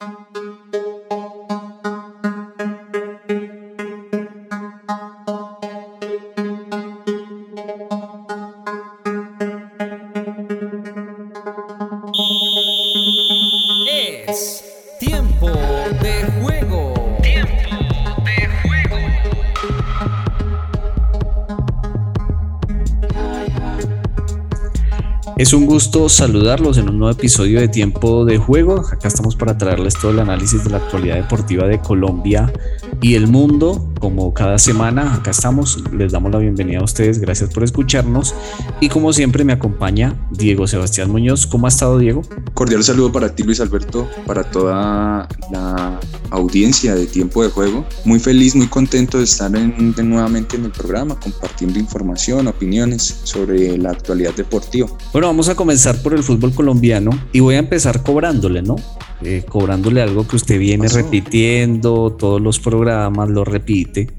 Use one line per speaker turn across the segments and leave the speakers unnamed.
Thank you. Es un gusto saludarlos en un nuevo episodio de Tiempo de Juego. Acá estamos para traerles todo el análisis de la actualidad deportiva de Colombia y el mundo. Como cada semana, acá estamos. Les damos la bienvenida a ustedes. Gracias por escucharnos. Y como siempre, me acompaña Diego Sebastián Muñoz. ¿Cómo ha estado, Diego?
Cordial saludo para ti, Luis Alberto, para toda la audiencia de Tiempo de Juego. Muy feliz, muy contento de estar nuevamente en el programa, compartiendo información, opiniones sobre la actualidad deportiva.
Bueno, vamos a comenzar por el fútbol colombiano y voy a empezar cobrándole, ¿no? Eh, cobrándole algo que usted viene repitiendo, todos los programas lo repite.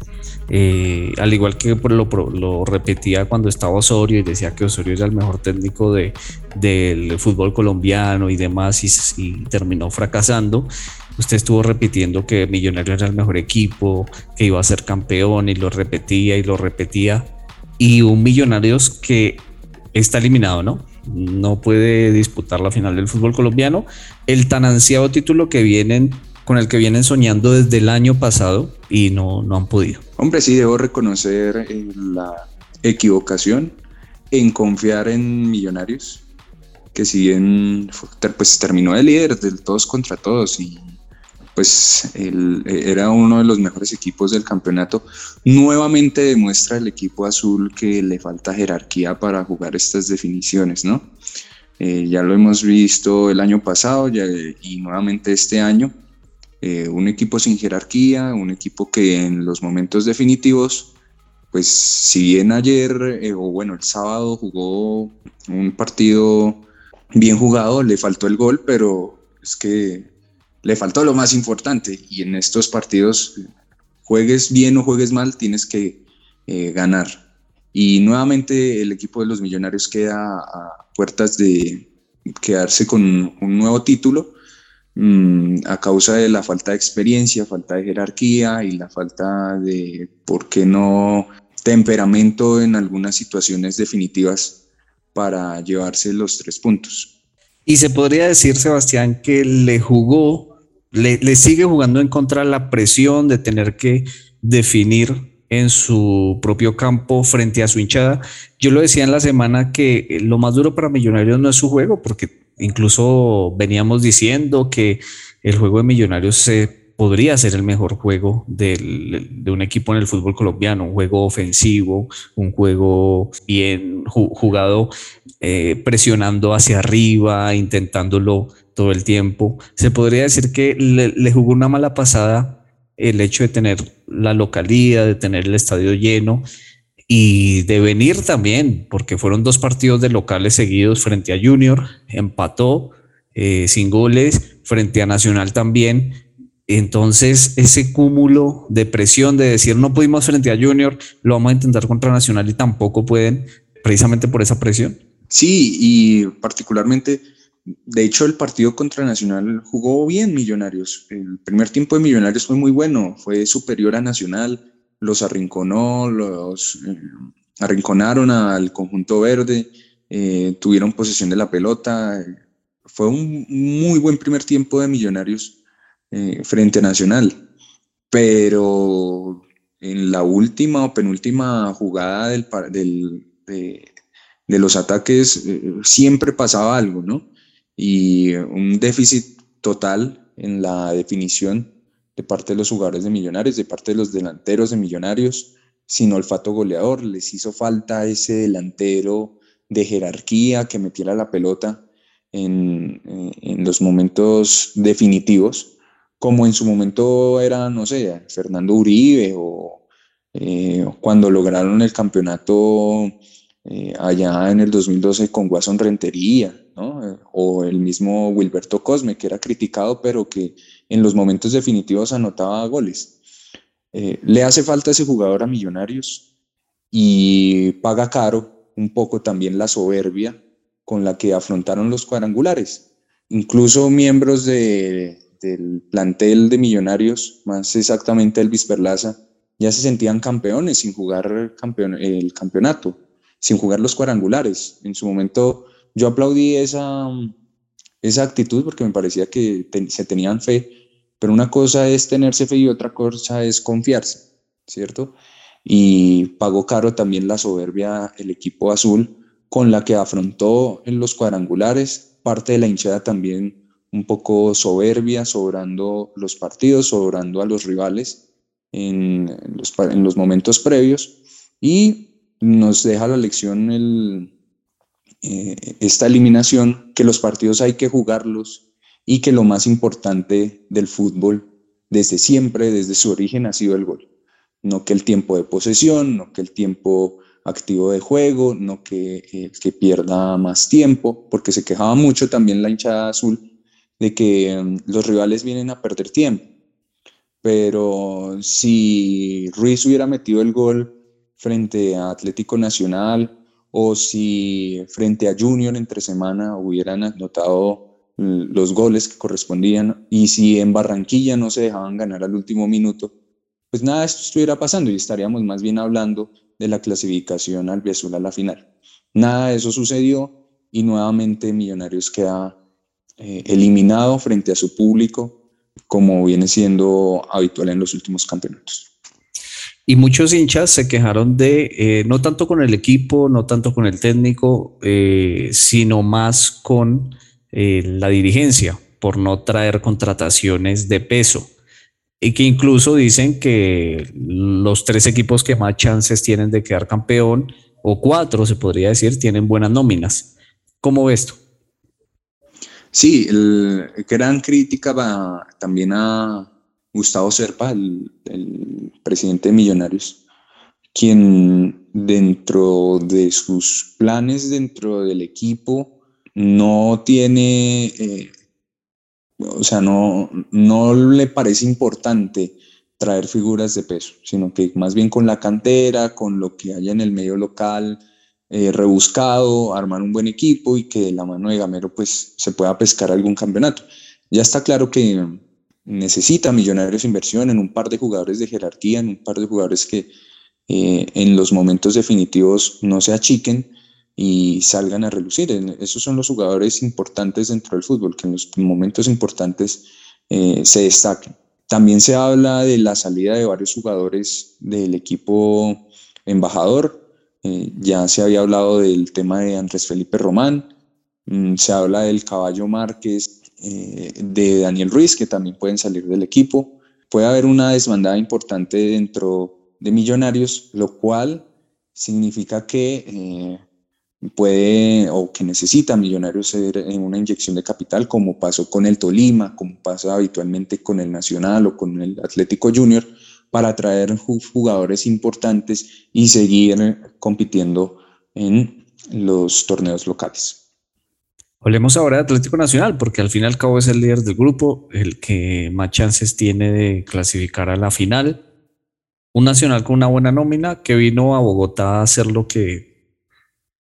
Eh, al igual que lo, repetía cuando estaba Osorio y decía que Osorio era el mejor técnico de, del fútbol colombiano y demás y, y terminó fracasando usted estuvo repitiendo que Millonarios era el mejor equipo, que iba a ser campeón y lo repetía y lo repetía. Y un Millonarios que está eliminado, ¿no? No puede disputar la final del fútbol colombiano. El tan ansiado título que vienen con el que vienen soñando desde el año pasado y no, no han podido.
Hombre, sí debo reconocer eh, la equivocación en confiar en Millonarios, que si bien pues terminó de líder del todos contra todos y pues era uno de los mejores equipos del campeonato. Nuevamente demuestra el equipo azul que le falta jerarquía para jugar estas definiciones, ¿no? Eh, ya lo hemos visto el año pasado y nuevamente este año. Eh, un equipo sin jerarquía, un equipo que en los momentos definitivos, pues si bien ayer eh, o bueno el sábado jugó un partido bien jugado, le faltó el gol, pero es que le faltó lo más importante y en estos partidos, juegues bien o juegues mal, tienes que eh, ganar. Y nuevamente el equipo de los millonarios queda a puertas de quedarse con un nuevo título a causa de la falta de experiencia, falta de jerarquía y la falta de, ¿por qué no?, temperamento en algunas situaciones definitivas para llevarse los tres puntos.
Y se podría decir, Sebastián, que le jugó le, sigue jugando en contra la presión de tener que definir en su propio campo frente a su hinchada. Yo lo decía en la semana que lo más duro para Millonarios no es su juego, porque incluso veníamos diciendo que el juego de Millonarios se podría ser el mejor juego de un equipo en el fútbol colombiano, un juego ofensivo, un juego bien jugado, eh, presionando hacia arriba, intentándolo todo el tiempo. Se podría decir que le, jugó una mala pasada el hecho de tener la localidad, de tener el estadio lleno y de venir también, porque fueron dos partidos de locales seguidos frente a Junior, empató eh, sin goles, frente a Nacional también. Entonces, ese cúmulo de presión de decir no pudimos frente a Junior, lo vamos a intentar contra Nacional y tampoco pueden, precisamente por esa presión.
Sí, y particularmente de hecho, el partido contra Nacional jugó bien Millonarios. El primer tiempo de Millonarios fue muy bueno, fue superior a Nacional, los arrinconó, los eh, arrinconaron al conjunto verde, eh, tuvieron posesión de la pelota. Fue un muy buen primer tiempo de Millonarios eh, frente a Nacional. Pero en la última o penúltima jugada del, de, de, los ataques siempre pasaba algo, ¿no? y un déficit total en la definición de parte de los jugadores de Millonarios, de parte de los delanteros de Millonarios, sin olfato goleador. Les hizo falta ese delantero de jerarquía que metiera la pelota en, en los momentos definitivos, como en su momento era, no sé, Fernando Uribe o eh, cuando lograron el campeonato eh, allá en el 2012 con Guasón Rentería, o el mismo Wilberto Cosme, que era criticado, pero que en los momentos definitivos anotaba goles. Eh, le hace falta ese jugador a Millonarios y paga caro un poco también la soberbia con la que afrontaron los cuadrangulares. Incluso miembros de, del plantel de Millonarios, más exactamente Elvis Perlaza, ya se sentían campeones sin jugar el campeonato, sin jugar los cuadrangulares. En su momento yo aplaudí esa, esa actitud porque me parecía que se tenían fe, pero una cosa es tenerse fe y otra cosa es confiarse, ¿cierto? Y pagó caro también la soberbia el equipo azul con la que afrontó en los cuadrangulares, parte de la hinchada también un poco soberbia, sobrando los partidos, sobrando a los rivales en los, en los momentos previos y nos deja la lección eh, esta eliminación, que los partidos hay que jugarlos y que lo más importante del fútbol desde siempre, desde su origen, ha sido el gol. No que el tiempo de posesión, no que el tiempo activo de juego, no que, que pierda más tiempo, porque se quejaba mucho también la hinchada azul de que mm, los rivales vienen a perder tiempo. Pero si Ruiz hubiera metido el gol frente a Atlético Nacional o si frente a Junior entre semana hubieran anotado los goles que correspondían y si en Barranquilla no se dejaban ganar al último minuto, pues nada de esto estuviera pasando y estaríamos más bien hablando de la clasificación al Biazul a la final. Nada de eso sucedió y nuevamente Millonarios queda eh, eliminado frente a su público como viene siendo habitual en los últimos campeonatos.
Y muchos hinchas se quejaron de, eh, no tanto con el equipo, no tanto con el técnico, eh, sino más con eh, la dirigencia por no traer contrataciones de peso. Y que incluso dicen que los tres equipos que más chances tienen de quedar campeón, o cuatro se podría decir, tienen buenas nóminas. ¿Cómo ves esto?
Sí, el, gran crítica va también a, Gustavo Serpa, el, presidente de Millonarios, quien dentro de sus planes, dentro del equipo, no tiene, eh, o sea, no, no le parece importante traer figuras de peso, sino que más bien con la cantera, con lo que haya en el medio local, eh, rebuscado, armar un buen equipo y que de la mano de Gamero pues se pueda pescar algún campeonato. Ya está claro que necesita Millonarios inversión en un par de jugadores de jerarquía, en un par de jugadores que eh, en los momentos definitivos no se achiquen y salgan a relucir. Esos son los jugadores importantes dentro del fútbol, que en los momentos importantes eh, se destaquen. También se habla de la salida de varios jugadores del equipo embajador. Eh, ya se había hablado del tema de Andrés Felipe Román. Mm, se habla del Caballo Márquez eh, de Daniel Ruiz, que también pueden salir del equipo. Puede haber una desbandada importante dentro de Millonarios, lo cual significa que eh, puede o que necesita Millonarios ser en una inyección de capital, como pasó con el Tolima, como pasa habitualmente con el Nacional o con el Atlético Junior, para atraer jugadores importantes y seguir compitiendo en los torneos locales.
Hablemos ahora de Atlético Nacional, porque al fin y al cabo es el líder del grupo, el que más chances tiene de clasificar a la final. Un Nacional con una buena nómina que vino a Bogotá a hacer lo que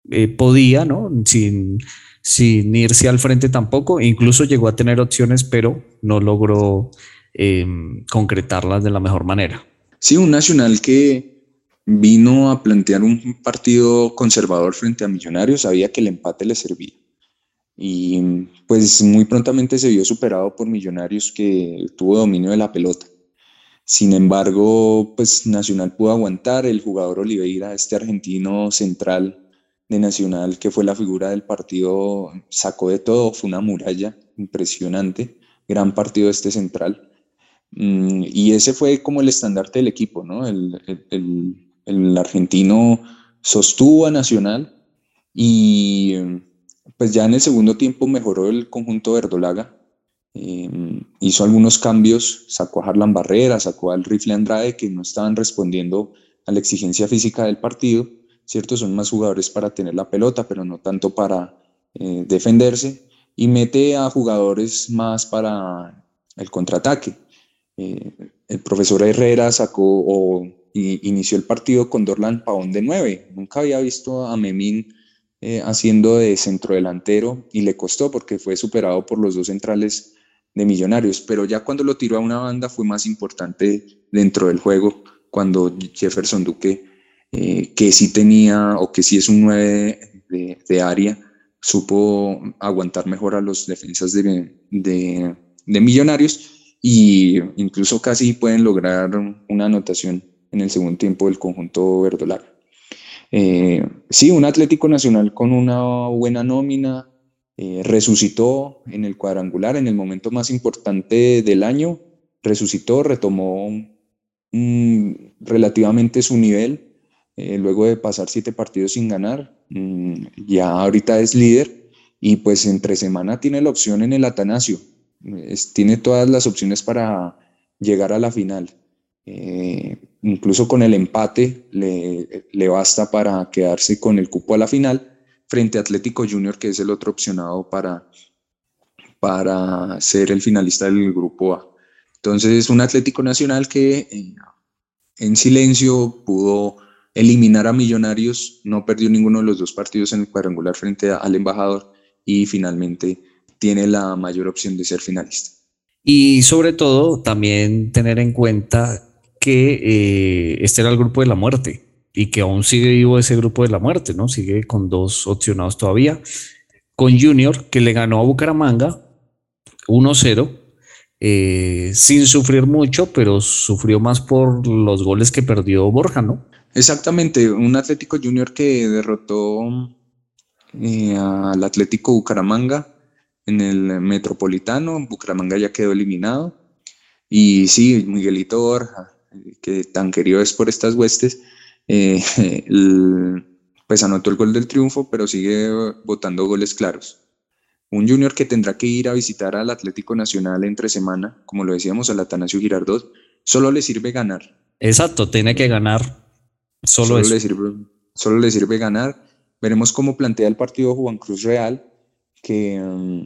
eh, podía, ¿no? Sin, sin irse al frente tampoco. Incluso llegó a tener opciones, pero no logró em, concretarlas de la mejor manera.
Sí, un Nacional que vino a plantear un partido conservador frente a Millonarios, sabía que el empate le servía y pues muy prontamente se vio superado por Millonarios que tuvo dominio de la pelota. Sin embargo, pues Nacional pudo aguantar, el jugador Oliveira, este argentino central de Nacional, que fue la figura del partido, sacó de todo, fue una muralla impresionante, gran partido este central. Mm, y ese fue como el estandarte del equipo, ¿no? El, el, el argentino sostuvo a Nacional y pues ya en el segundo tiempo mejoró el conjunto verdolaga, em, hizo algunos cambios, sacó a Harlan Barrera, sacó al Rifle Andrade que no estaban respondiendo a la exigencia física del partido, ¿cierto? Son más jugadores para tener la pelota, pero no tanto para eh, defenderse, y mete a jugadores más para el contraataque. Eh, el profesor Herrera sacó o inició el partido con Dorlan Pavón de 9. Nunca había visto a Memín eh, haciendo de centro delantero y le costó porque fue superado por los dos centrales de Millonarios, pero ya cuando lo tiró a una banda fue más importante dentro del juego, cuando Jefferson Duque, eh, que sí tenía o que sí es un 9 de, área, supo aguantar mejor a los defensas de, de, Millonarios y incluso casi pueden lograr una anotación en el segundo tiempo del conjunto verdolaga. Eh, sí, un Atlético Nacional con una buena nómina, eh, resucitó en el cuadrangular en el momento más importante del año, resucitó, retomó relativamente su nivel eh, luego de pasar siete partidos sin ganar, mm, ya ahorita es líder y pues entre semana tiene la opción en el Atanasio, tiene todas las opciones para llegar a la final. Incluso con el empate le, le basta para quedarse con el cupo a la final frente a Atlético Junior, que es el otro opcionado para, para ser el finalista del grupo A. Entonces, un Atlético Nacional que eh, en silencio pudo eliminar a Millonarios, no perdió ninguno de los dos partidos en el cuadrangular frente al embajador y finalmente tiene la mayor opción de ser finalista.
Y sobre todo, también tener en cuenta que eh, este era el grupo de la muerte y que aún sigue vivo ese grupo de la muerte, ¿no? Sigue con dos opcionados todavía. Con Junior, que le ganó a Bucaramanga 1-0, eh, sin sufrir mucho, pero sufrió más por los goles que perdió Borja, ¿no?
Exactamente, un Atlético Junior que derrotó eh, al Atlético Bucaramanga en el Metropolitano, Bucaramanga ya quedó eliminado. Y sí, Miguelito Borja, que tan querido es por estas huestes, eh, pues anotó el gol del triunfo, pero sigue votando goles claros. Un Junior que tendrá que ir a visitar al Atlético Nacional entre semana, como lo decíamos, al Atanasio Girardot, solo le sirve ganar.
Exacto, tiene que ganar. Solo,
Le sirve, solo le sirve ganar. Veremos cómo plantea el partido Juan Cruz Real, que um,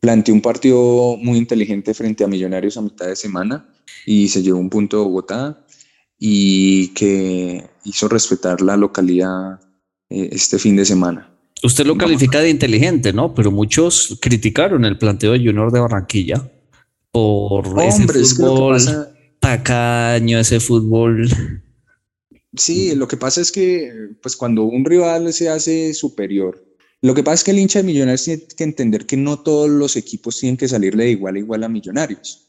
planteó un partido muy inteligente frente a Millonarios a mitad de semana y se llevó un punto de Bogotá y que hizo respetar la localidad eh, este fin de semana.
Usted lo califica de inteligente, ¿no? Pero muchos criticaron el planteo de Junior de Barranquilla por ese fútbol tacaño, ese fútbol.
Sí, lo que pasa es que, pues cuando un rival se hace superior, lo que pasa es que el hincha de Millonarios tiene que entender que no todos los equipos tienen que salirle de igual a igual a Millonarios.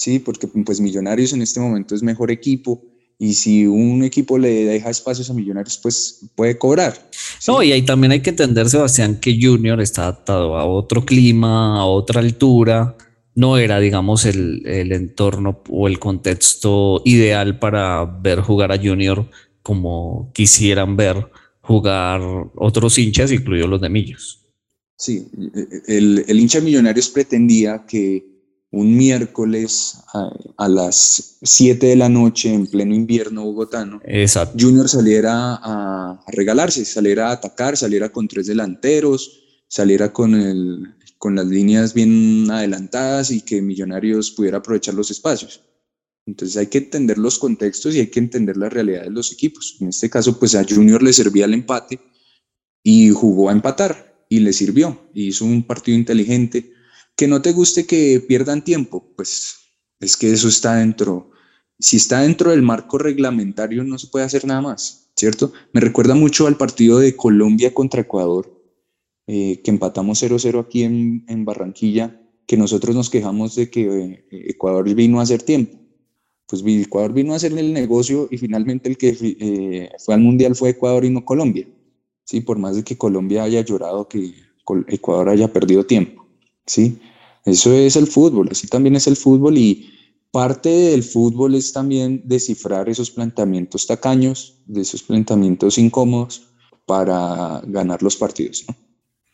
Sí, porque pues Millonarios en este momento es mejor equipo y si un equipo le deja espacios a Millonarios, pues puede cobrar.
No, y ahí también hay que entender, Sebastián, que Junior está adaptado a otro clima, a otra altura. No era, digamos, el, el entorno o el contexto ideal para ver jugar a Junior como quisieran ver jugar otros hinchas, incluidos los de Millos.
Sí, el, el hincha Millonarios pretendía que un miércoles a, las 7 de la noche en pleno invierno bogotano, Junior saliera a, regalarse, saliera a atacar, saliera con tres delanteros, saliera con, el, con las líneas bien adelantadas y que Millonarios pudiera aprovechar los espacios. Entonces hay que entender los contextos y hay que entender la realidad de los equipos. En este caso, pues a Junior le servía el empate y jugó a empatar y le sirvió. Hizo un partido inteligente que no te guste que pierdan tiempo, pues es que eso está dentro. Si está dentro del marco reglamentario, no se puede hacer nada más, ¿cierto? Me recuerda mucho al partido de Colombia contra Ecuador, eh, que empatamos 0-0 aquí en, Barranquilla, que nosotros nos quejamos de que eh, Ecuador vino a hacer tiempo. Pues Ecuador vino a hacer el negocio y finalmente el que eh, fue al Mundial fue Ecuador y no Colombia. Sí, por más de que Colombia haya llorado que Ecuador haya perdido tiempo. ¿Sí? Eso es el fútbol, así también es el fútbol y parte del fútbol es también descifrar esos planteamientos tacaños, de esos planteamientos incómodos para ganar los partidos.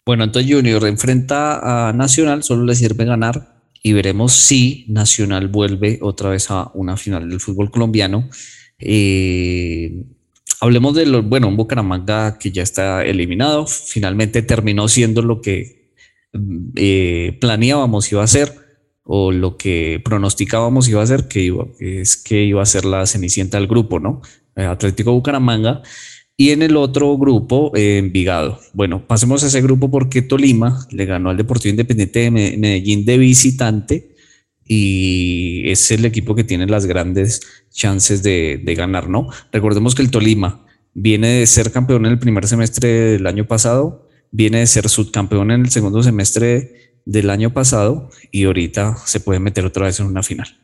Bueno, entonces Junior enfrenta a Nacional, solo le sirve ganar y veremos si Nacional vuelve otra vez a una final del fútbol colombiano. Eh, hablemos de los, bueno, un Bucaramanga que ya está eliminado, finalmente terminó siendo lo que eh, planeábamos iba a ser o lo que pronosticábamos iba a ser, que iba, es que iba a ser la cenicienta del grupo, ¿no? Eh, Atlético Bucaramanga. Y en el otro grupo, eh. Bueno, pasemos a ese grupo porque Tolima le ganó al Deportivo Independiente de Medellín de visitante y es el equipo que tiene las grandes chances de, de ganar, ¿no? Recordemos que el Tolima viene de ser campeón en el primer semestre del año pasado, viene de ser subcampeón en el segundo semestre del año pasado y ahorita se puede meter otra vez en una final.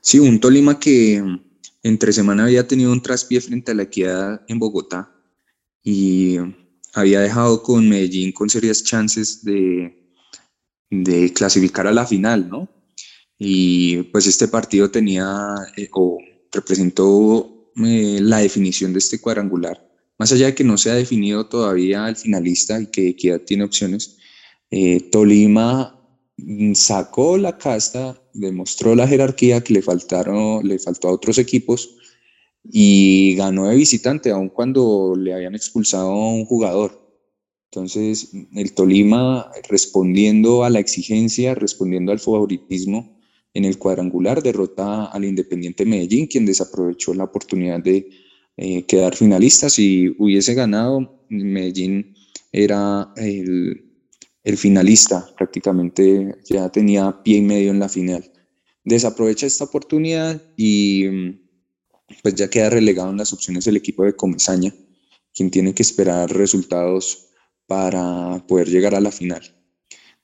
Sí, un Tolima que entre semana había tenido un traspié frente a la equidad en Bogotá y había dejado con Medellín con serias chances de, de clasificar a la final, ¿no? Y pues este partido tenía eh, o representó eh, la definición de este cuadrangular. Más allá de que no se ha definido todavía el finalista y que Equidad tiene opciones, eh, Tolima sacó la casta, demostró la jerarquía que le, faltaron, le faltó a otros equipos y ganó de visitante, aun cuando le habían expulsado a un jugador. Entonces, el Tolima respondiendo a la exigencia, respondiendo al favoritismo en el cuadrangular, derrota al Independiente Medellín, quien desaprovechó la oportunidad de eh, quedar finalista. Si hubiese ganado, Medellín era el, finalista, prácticamente ya tenía pie y medio en la final. Desaprovecha esta oportunidad y mm, pues ya queda relegado en las opciones el equipo de Comesaña, quien tiene que esperar resultados para poder llegar a la final.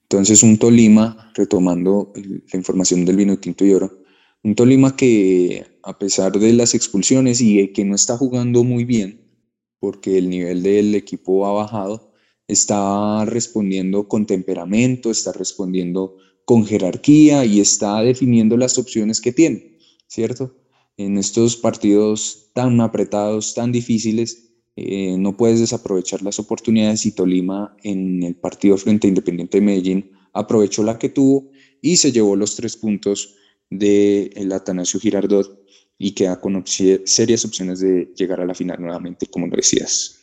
Entonces un Tolima, retomando la información del vino tinto y oro, un Tolima que a pesar de las expulsiones y que no está jugando muy bien, porque el nivel del equipo ha bajado, está respondiendo con temperamento, está respondiendo con jerarquía y está definiendo las opciones que tiene, ¿cierto? En estos partidos tan apretados, tan difíciles, eh, no puedes desaprovechar las oportunidades y Tolima en el partido frente a Independiente de Medellín aprovechó la que tuvo y se llevó los tres puntos del el Atanasio Girardot y queda con serias opciones de llegar a la final nuevamente, como lo decías.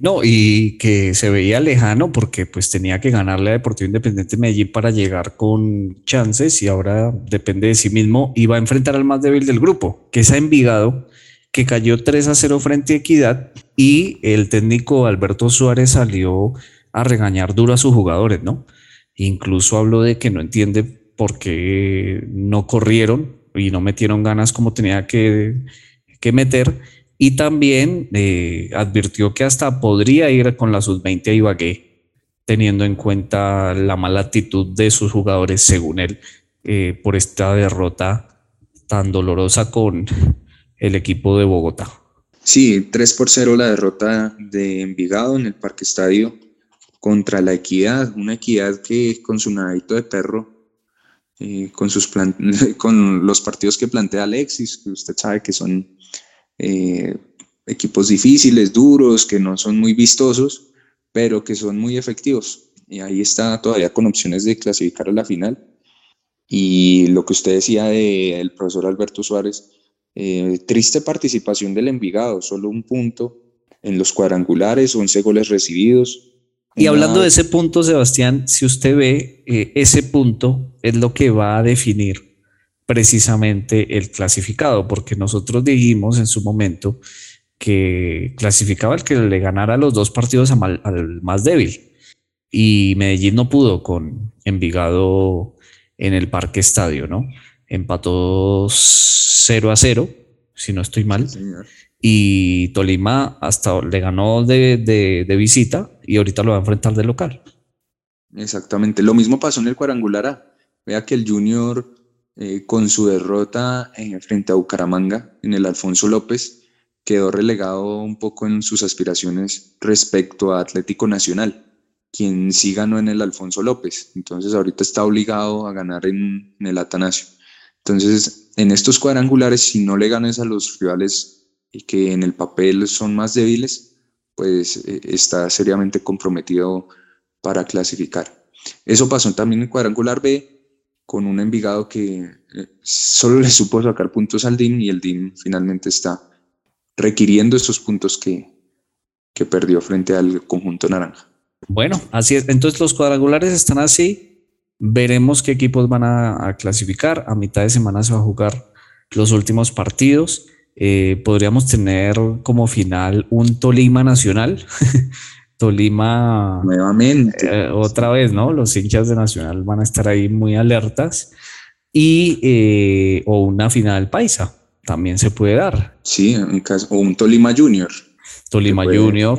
No, y que se veía lejano porque pues tenía que ganarle a Deportivo Independiente Medellín para llegar con chances y ahora depende de sí mismo y va a enfrentar al más débil del grupo, que es a Envigado, que cayó 3 a 0 frente a Equidad y el técnico Alberto Suárez salió a regañar duro a sus jugadores, ¿no? Incluso habló de que no entiende por qué no corrieron y no metieron ganas como tenía que, que meter y también eh, advirtió que hasta podría ir con la sub-20 a Ibagué, teniendo en cuenta la mala actitud de sus jugadores, según él, eh, por esta derrota tan dolorosa con el equipo de Bogotá.
Sí, 3 por 0 la derrota de Envigado en el Parque Estadio contra la Equidad, una Equidad que con su nadito de perro, eh, con, sus con los partidos que plantea Alexis, que usted sabe que son eh, equipos difíciles, duros, que no son muy vistosos, pero que son muy efectivos. Y ahí está todavía con opciones de clasificar a la final. Y lo que usted decía del profesor Alberto Suárez, eh, triste participación del Envigado, solo un punto en los cuadrangulares, 11 goles recibidos.
Y hablando de ese punto, Sebastián, si usted ve, eh, ese punto es lo que va a definir precisamente el clasificado, porque nosotros dijimos en su momento que clasificaba el que le ganara los dos partidos al más débil. Y Medellín no pudo con Envigado en el Parque Estadio, ¿no? Empató 0 a 0, si no estoy mal. y Tolima hasta le ganó de, de, visita y ahorita lo va a enfrentar de local.
Exactamente. Lo mismo pasó en el cuadrangular A. Vea que el Junior eh, con su derrota eh, frente a Bucaramanga en el Alfonso López, quedó relegado un poco en sus aspiraciones respecto a Atlético Nacional, quien sí ganó en el Alfonso López. Entonces ahorita está obligado a ganar en, el Atanasio. Entonces, en estos cuadrangulares, si no le ganas a los rivales y que en el papel son más débiles, pues eh, está seriamente comprometido para clasificar. Eso pasó también en cuadrangular B, con un Envigado que eh, solo le supo sacar puntos al DIN y el DIN finalmente está requiriendo esos puntos que, que perdió frente al conjunto naranja.
Bueno, así es. Entonces los cuadrangulares están así. Veremos qué equipos van a, clasificar. A mitad de semana se va a jugar los últimos partidos. Eh, podríamos tener como final un Tolima Nacional Tolima.
Nuevamente.
Eh, otra vez, ¿no? Los hinchas de Nacional van a estar ahí muy alertas. y eh, o una final paisa también se puede dar.
Sí, en caso, o un Tolima Junior.
Tolima Junior.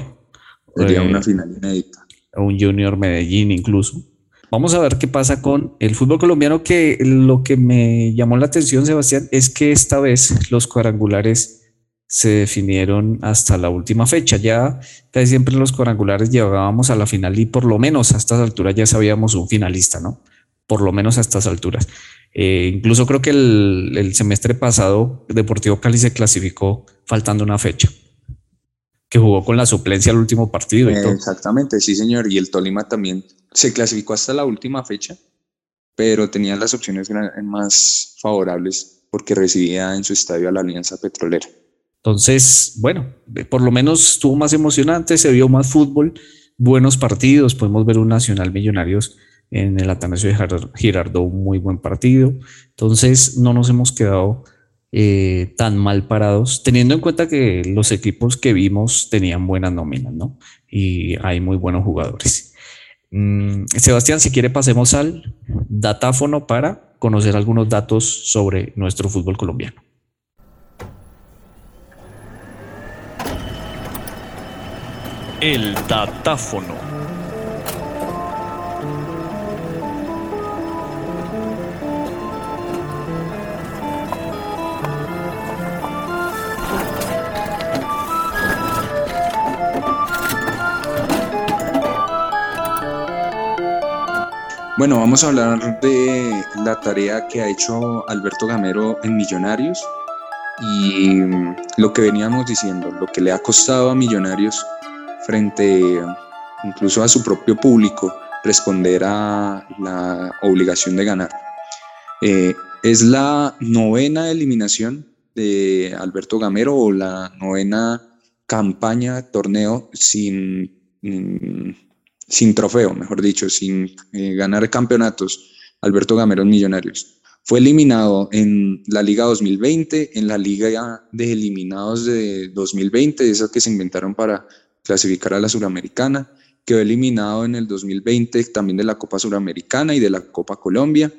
Sería una final inédita.
O un Junior Medellín incluso. Vamos a ver qué pasa con el fútbol colombiano, que lo que me llamó la atención, Sebastián, es que esta vez los cuadrangulares se definieron hasta la última fecha. Ya casi siempre los cuadrangulares llegábamos a la final y por lo menos a estas alturas ya sabíamos un finalista, ¿no? Por lo menos a estas alturas. Eh, incluso creo que el, el, semestre pasado Deportivo Cali se clasificó faltando una fecha, que jugó con la suplencia al último partido.
Exactamente, sí señor. Y el Tolima también se clasificó hasta la última fecha, pero tenía las opciones más favorables porque recibía en su estadio a la Alianza Petrolera.
Entonces, bueno, por lo menos estuvo más emocionante, se vio más fútbol, buenos partidos, podemos ver un Nacional Millonarios en el Atanasio de Girardot, un muy buen partido. Entonces, no nos hemos quedado eh, tan mal parados, teniendo en cuenta que los equipos que vimos tenían buenas nóminas, ¿no? Y hay muy buenos jugadores. Mm, Sebastián, si quiere, pasemos al datáfono para conocer algunos datos sobre nuestro fútbol colombiano.
El datáfono.
Bueno, vamos a hablar de la tarea que ha hecho Alberto Gamero en Millonarios y lo que veníamos diciendo, lo que le ha costado a Millonarios frente incluso a su propio público responder a la obligación de ganar. Eh, es la novena eliminación de Alberto Gamero o la novena campaña, torneo sin, mm, sin trofeo, mejor dicho, sin eh, ganar campeonatos. Alberto Gamero en Millonarios. Fue eliminado en la Liga 2020, en la Liga de Eliminados de 2020, esa que se inventaron para clasificar a la Suramericana. Quedó eliminado en el 2020 también de la Copa Suramericana y de la Copa Colombia.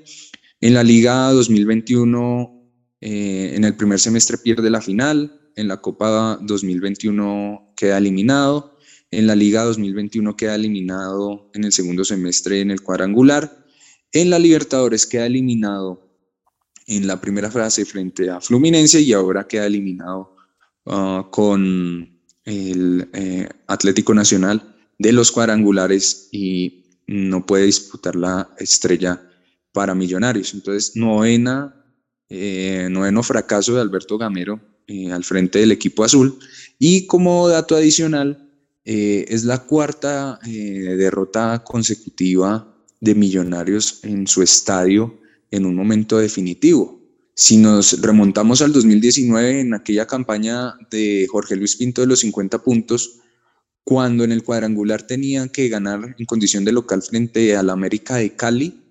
En la Liga 2021, eh, en el primer semestre pierde la final. En la Copa 2021 queda eliminado. En la Liga 2021 queda eliminado en el segundo semestre en el cuadrangular. En la Libertadores queda eliminado en la primera fase frente a Fluminense y ahora queda eliminado ah, con el eh, Atlético Nacional de los cuadrangulares y no puede disputar la estrella para Millonarios. Entonces, novena, eh, noveno fracaso de Alberto Gamero eh, al frente del equipo azul. Y como dato adicional, es la cuarta derrota consecutiva de Millonarios en su estadio en un momento definitivo. Si nos remontamos al 2019, en aquella campaña de Jorge Luis Pinto de los 50 puntos, cuando en el cuadrangular tenían que ganar en condición de local frente al América de Cali,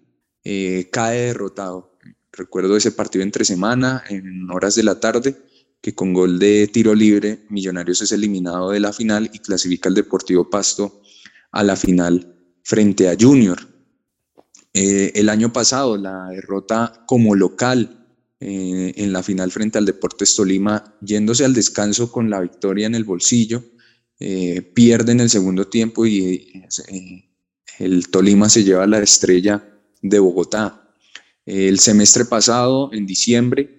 eh, cae derrotado. Recuerdo ese partido entre semana, en horas de la tarde, que con gol de tiro libre, Millonarios es eliminado de la final y clasifica el Deportivo Pasto a la final frente a Junior. Eh, el año pasado, la derrota como local eh, en la final frente al Deportes Tolima, yéndose al descanso con la victoria en el bolsillo, eh, pierde en el segundo tiempo y eh, el Tolima se lleva la estrella de Bogotá. El semestre pasado, en diciembre,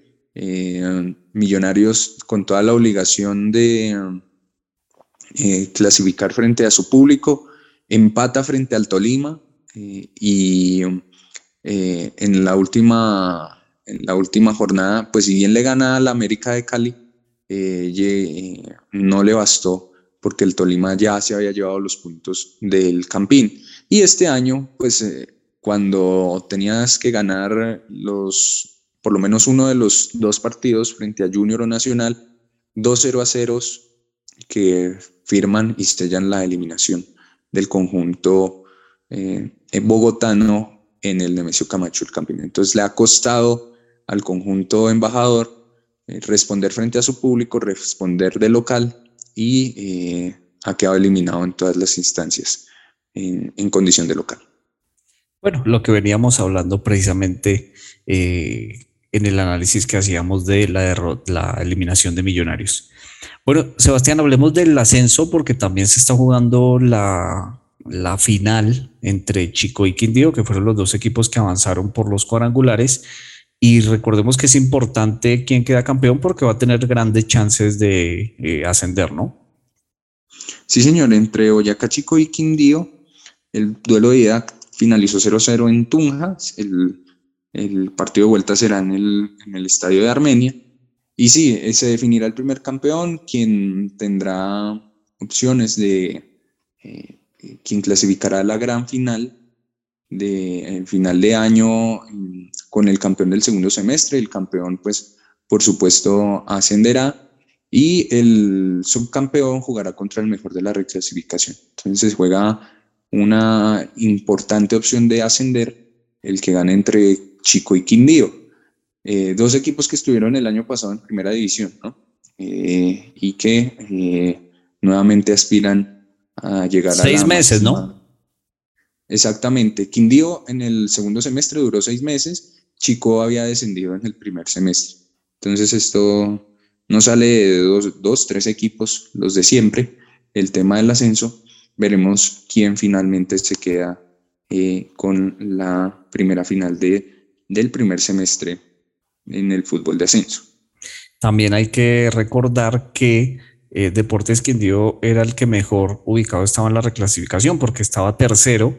Millonarios con toda la obligación de clasificar frente a su público, empata frente al Tolima y en la última en la última jornada, pues si bien le gana a la América de Cali, eh, no le bastó porque el Tolima ya se había llevado los puntos del Campín. Y este año, pues eh, cuando tenías que ganar los, por lo menos uno de los dos partidos frente a Junior o Nacional, 2-0 a 0 que firman y sellan la eliminación del conjunto eh, bogotano en el Nemesio Camacho el Campín. Entonces le ha costado al conjunto embajador, eh, responder frente a su público, responder de local y eh, ha quedado eliminado en todas las instancias en, condición de local.
Bueno, lo que veníamos hablando precisamente eh, en el análisis que hacíamos de la, la eliminación de millonarios. Bueno, Sebastián, hablemos del ascenso porque también se está jugando la, la final entre Chico y Quindío, que fueron los dos equipos que avanzaron por los cuadrangulares. Y recordemos que es importante quién queda campeón porque va a tener grandes chances de eh, ascender, ¿no?
Sí, señor, entre Boyacá Chico y Quindío, el duelo de ida finalizó 0-0 en Tunja, el, el, partido de vuelta será en el, en el, estadio de Armenia. Y sí, se definirá el primer campeón, quien tendrá opciones de eh, quien clasificará a la gran final de el final de año con el campeón del segundo semestre. El campeón, pues, por supuesto, ascenderá y el subcampeón jugará contra el mejor de la reclasificación. Entonces juega una importante opción de ascender, el que gane entre Chico y Quindío. Eh, dos equipos que estuvieron el año pasado en primera división, ¿no? Eh, y que eh, nuevamente aspiran a llegar
a... Seis meses, ¿no?
Exactamente. Quindío en el segundo semestre duró seis meses, Chico había descendido en el primer semestre. Entonces esto no sale de dos, dos, tres equipos, los de siempre, el tema del ascenso, veremos quién finalmente se queda eh, con la primera final de, del primer semestre en el fútbol de ascenso.
También hay que recordar que eh, Deportes Quindío era el que mejor ubicado estaba en la reclasificación porque estaba tercero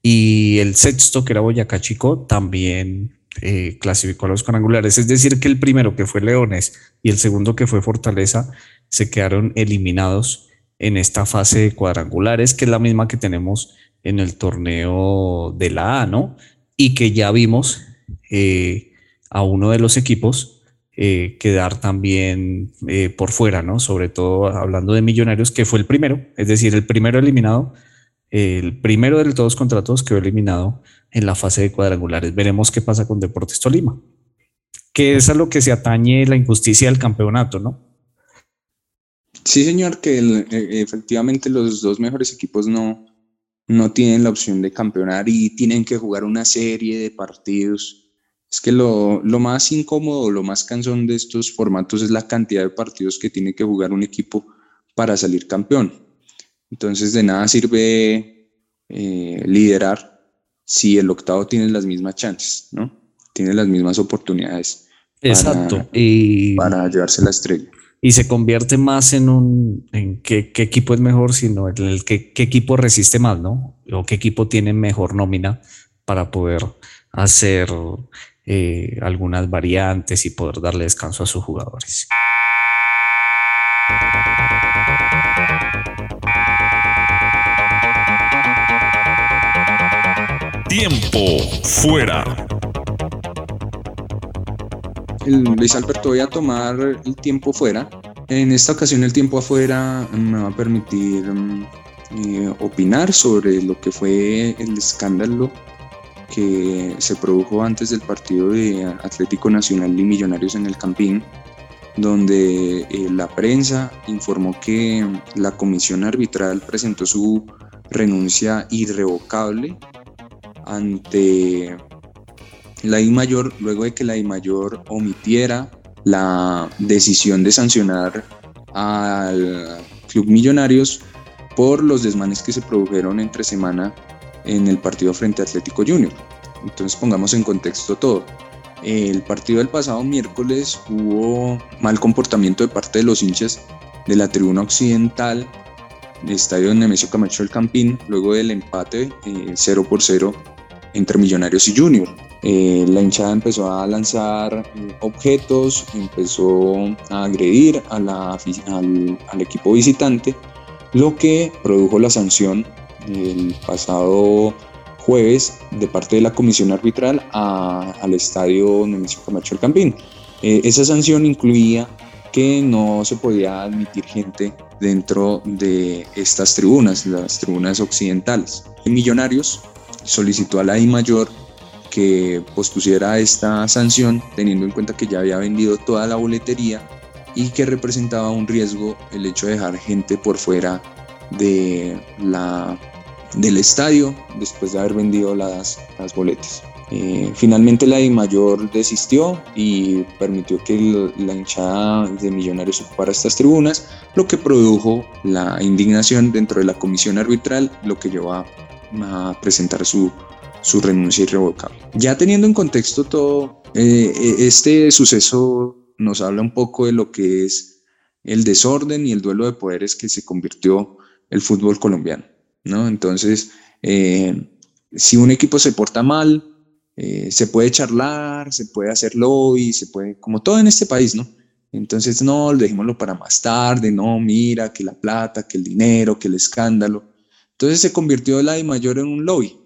y el sexto, que era Boyacá Chico, también eh, clasificó a los cuadrangulares. Es decir, que el primero que fue Leones y el segundo que fue Fortaleza se quedaron eliminados en esta fase de cuadrangulares, que es la misma que tenemos en el torneo de la A, ¿no? Y que ya vimos eh, a uno de los equipos eh, quedar también por fuera, ¿no? Sobre todo hablando de Millonarios, que fue el primero, es decir, el primero eliminado, el primero de todos contra todos quedó eliminado en la fase de cuadrangulares. Veremos qué pasa con Deportes Tolima, que es a lo que se atañe la injusticia del campeonato, ¿no?
Sí, señor, que e, efectivamente los dos mejores equipos no, no tienen la opción de campeonar y tienen que jugar una serie de partidos. Es que lo, lo más incómodo, lo más cansón de estos formatos es la cantidad de partidos que tiene que jugar un equipo para salir campeón. Entonces de nada sirve eh, liderar si el octavo tiene las mismas chances, ¿no? Tiene las mismas oportunidades.
Exacto.
Para, y, para llevarse la estrella.
Y se convierte más en un, en qué, equipo es mejor, sino en el qué, equipo resiste más, ¿no? O qué equipo tiene mejor nómina para poder hacer eh, algunas variantes y poder darle descanso a sus jugadores.
Tiempo fuera.
Luis Alberto, voy a tomar el tiempo fuera. En esta ocasión el tiempo afuera me va a permitir mm, eh, opinar sobre lo que fue el escándalo que se produjo antes del partido de Atlético Nacional y Millonarios en el Campín, donde eh, la prensa informó que la comisión arbitral presentó su renuncia irrevocable ante la I mayor, luego de que la I mayor omitiera la decisión de sancionar al Club Millonarios por los desmanes que se produjeron entre semana en el partido frente a Atlético Junior. Entonces pongamos en contexto todo. El partido del pasado miércoles hubo mal comportamiento de parte de los hinchas de la tribuna occidental del estadio Nemesio Camacho del Campín, luego del empate 0 eh, por 0 entre Millonarios y Junior. Eh, la hinchada empezó a lanzar objetos, empezó a agredir al, equipo visitante, lo que produjo la sanción el pasado jueves de parte de la comisión arbitral al estadio Nemesio Camacho del Campín. Eh, esa sanción incluía que no se podía admitir gente dentro de estas tribunas, las tribunas occidentales. Millonarios solicitó a la I mayor que pospusiera esta sanción teniendo en cuenta que ya había vendido toda la boletería y que representaba un riesgo el hecho de dejar gente por fuera de la del estadio después de haber vendido las, las boletas. Eh, finalmente la mayor desistió y permitió que la hinchada de Millonarios ocupara estas tribunas, lo que produjo la indignación dentro de la comisión arbitral, lo que llevó a, presentar su, su, renuncia irrevocable. Ya teniendo en contexto todo, eh, e, este suceso nos habla un poco de lo que es el desorden y el duelo de poderes que se convirtió el fútbol colombiano. ¿no? Entonces, eh, si un equipo se porta mal, eh, se puede charlar, se puede hacer lobby, se puede, como todo en este país, ¿no? Entonces, no, dejémoslo para más tarde, no, mira, que la plata, que el dinero, que el escándalo. Entonces se convirtió la de mayor en un lobby.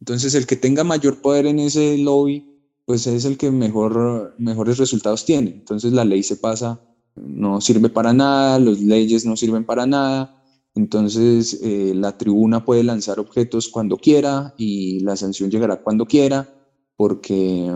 Entonces, el que tenga mayor poder en ese lobby, pues es el que mejor, mejores resultados tiene. Entonces, la ley se pasa, no sirve para nada, las leyes no sirven para nada, entonces, eh, la tribuna puede lanzar objetos cuando quiera y la sanción llegará cuando quiera, porque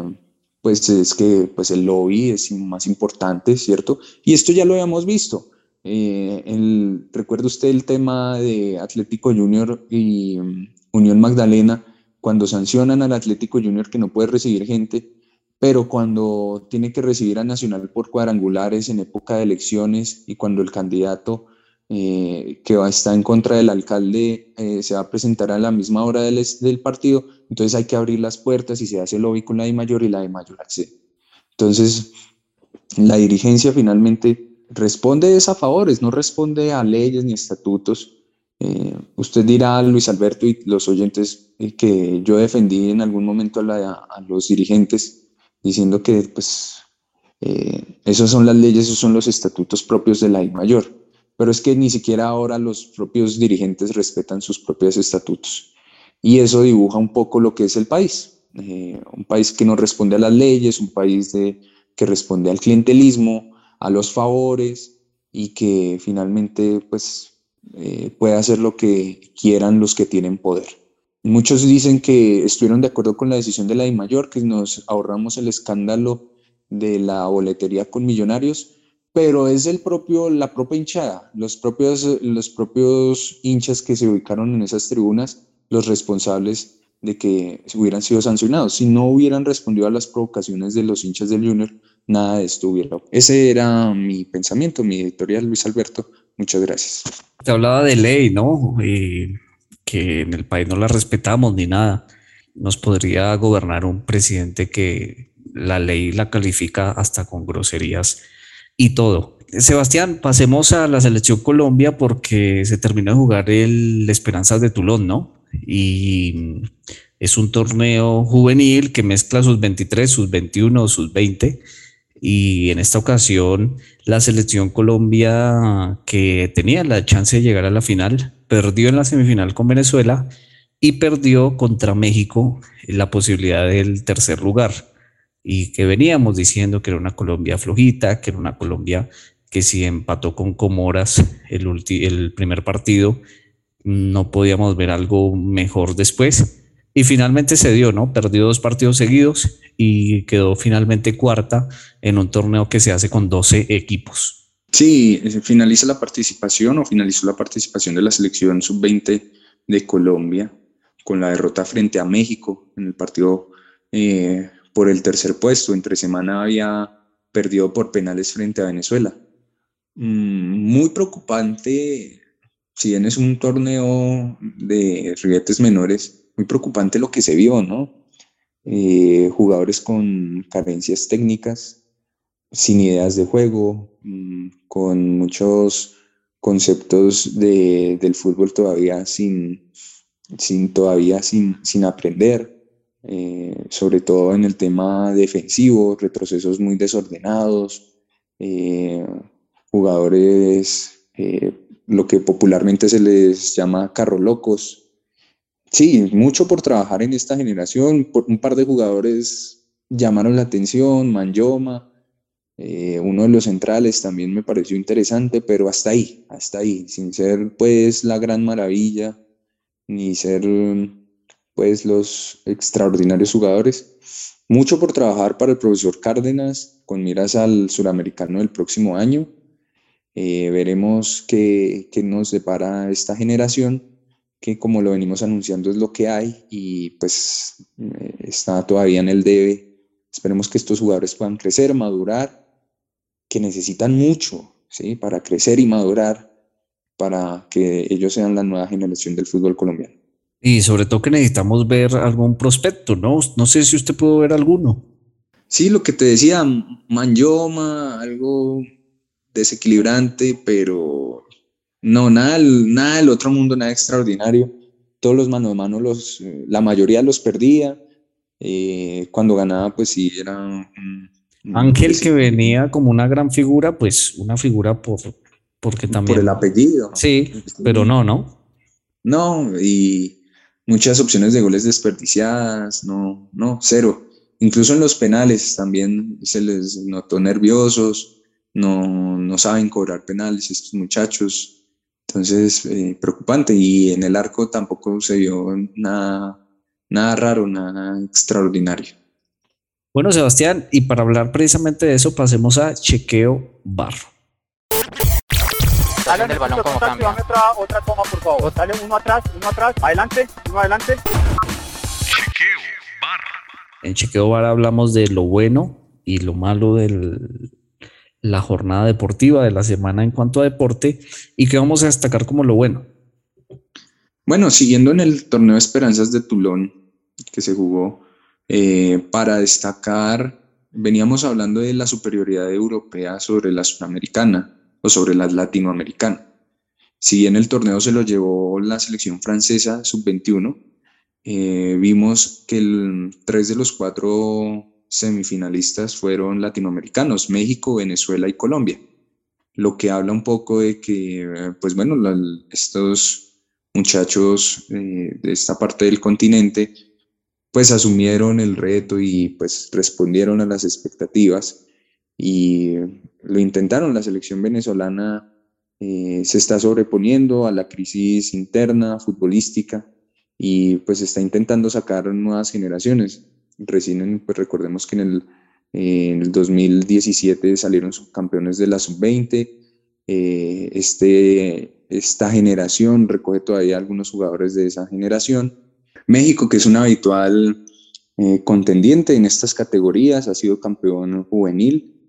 pues es que pues el lobby es más importante, ¿cierto? Y esto ya lo habíamos visto. Eh, el, ¿Recuerda usted el tema de Atlético Junior y um, Unión Magdalena? Cuando sancionan al Atlético Junior que no puede recibir gente, pero cuando tiene que recibir a Nacional por cuadrangulares en época de elecciones y cuando el candidato eh, que va, está en contra del alcalde eh, se va a presentar a la misma hora del, partido, entonces hay que abrir las puertas y se hace lobby con la de mayor y la de mayor accede. Entonces, la dirigencia finalmente responde a favores, no responde a leyes ni estatutos. Eh, usted dirá, Luis Alberto y los oyentes, que yo defendí en algún momento a, los dirigentes diciendo que pues esas son las leyes, esos son los estatutos propios de la I mayor pero es que ni siquiera ahora los propios dirigentes respetan sus propios estatutos. Y eso dibuja un poco lo que es el país. Eh, un país que no responde a las leyes, un país de, que responde al clientelismo, a los favores y que finalmente pues, eh, puede hacer lo que quieran los que tienen poder. Muchos dicen que estuvieron de acuerdo con la decisión de la DIMAYOR, que nos ahorramos el escándalo de la boletería con millonarios, pero es el propio, la propia hinchada, los propios, los propios hinchas que se ubicaron en esas tribunas, los responsables de que hubieran sido sancionados. Si no hubieran respondido a las provocaciones de los hinchas del Junior, nada de esto hubiera. Ese era mi pensamiento, mi editorial, Luis Alberto. Muchas gracias.
Te hablaba de ley, ¿no? Y que en el país no la respetamos ni nada. Nos podría gobernar un presidente que la ley la califica hasta con groserías y todo. Sebastián, pasemos a la selección Colombia porque se terminó de jugar el Esperanzas de Tulón, ¿no? Y es un torneo juvenil que mezcla sus 23, sus 21, sus 20. Y en esta ocasión la selección Colombia que tenía la chance de llegar a la final, perdió en la semifinal con Venezuela y perdió contra México la posibilidad del tercer lugar y que veníamos diciendo que era una Colombia flojita, que era una Colombia que si empató con Comoras el, el primer partido, no podíamos ver algo mejor después. Y finalmente se dio, ¿no? Perdió dos partidos seguidos y quedó finalmente cuarta en un torneo que se hace con 12 equipos.
Sí, finaliza la participación o finalizó la participación de la selección sub-20 de Colombia con la derrota frente a México en el partido eh, por el tercer puesto. Entre semana había perdido por penales frente a Venezuela. Mm, muy preocupante, si bien es un torneo de rietes menores, muy preocupante lo que se vio, ¿no? Eh, jugadores con carencias técnicas, sin ideas de juego, mm, con muchos conceptos de, del fútbol todavía sin, sin, todavía sin, sin aprender. Eh, sobre todo en el tema defensivo, retrocesos muy desordenados, eh, jugadores, lo que popularmente se les llama carro locos. Sí, mucho por trabajar en esta generación, por un par de jugadores llamaron la atención, Manjoma, uno de los centrales también me pareció interesante, pero hasta ahí, hasta ahí, sin ser pues la gran maravilla, ni ser pues los extraordinarios jugadores. Mucho por trabajar para el profesor Cárdenas con miras al suramericano del próximo año. Eh, veremos qué, qué, nos depara esta generación, que como lo venimos anunciando es lo que hay y pues eh, está todavía en el debe. Esperemos que estos jugadores puedan crecer, madurar, que necesitan mucho ¿sí? para crecer y madurar para que ellos sean la nueva generación del fútbol colombiano.
Y sobre todo que necesitamos ver algún prospecto, ¿no? No sé si usted pudo ver alguno.
Sí, lo que te decía, Manyoma, algo desequilibrante, pero no, nada, nada del otro mundo, nada extraordinario. Todos los mano a mano, los, la mayoría los perdía. Eh, cuando ganaba, pues sí, era...
Ángel que venía como una gran figura, pues una figura por, porque también...
Por el apellido.
Sí, pero no, ¿no?
No, y muchas opciones de goles desperdiciadas, no, no, cero. Incluso en los penales también se les notó nerviosos, no, no saben cobrar penales estos muchachos. Entonces, eh, preocupante. Y en el arco tampoco se vio nada, nada raro, nada extraordinario.
Bueno, Sebastián, y para hablar precisamente de eso, pasemos a chequeo barro.
Dale el balón como cambia. Otra, otra toma, por favor. Dale uno atrás, uno atrás, adelante, uno adelante.
Chequeo barro. En chequeo barro hablamos de lo bueno y lo malo del, la jornada deportiva de la semana en cuanto a deporte y que vamos a destacar como lo bueno.
Bueno, siguiendo en el torneo de Esperanzas de Tulón que se jugó, eh, para destacar, veníamos hablando de la superioridad europea sobre la sudamericana o sobre la latinoamericana. Si bien el torneo se lo llevó la selección francesa sub-21, eh, vimos que el, tres de los cuatro semifinalistas fueron latinoamericanos, México, Venezuela y Colombia, lo que habla un poco de que, pues bueno, estos muchachos eh, de esta parte del continente, pues asumieron el reto y pues respondieron a las expectativas y lo intentaron. La selección venezolana eh, se está sobreponiendo a la crisis interna futbolística y pues está intentando sacar nuevas generaciones recién, pues recordemos que en el, en el 2017 salieron subcampeones de la sub-20. Eh, este, esta generación recoge todavía algunos jugadores de esa generación. México, que es un habitual eh, contendiente en estas categorías, ha sido campeón juvenil,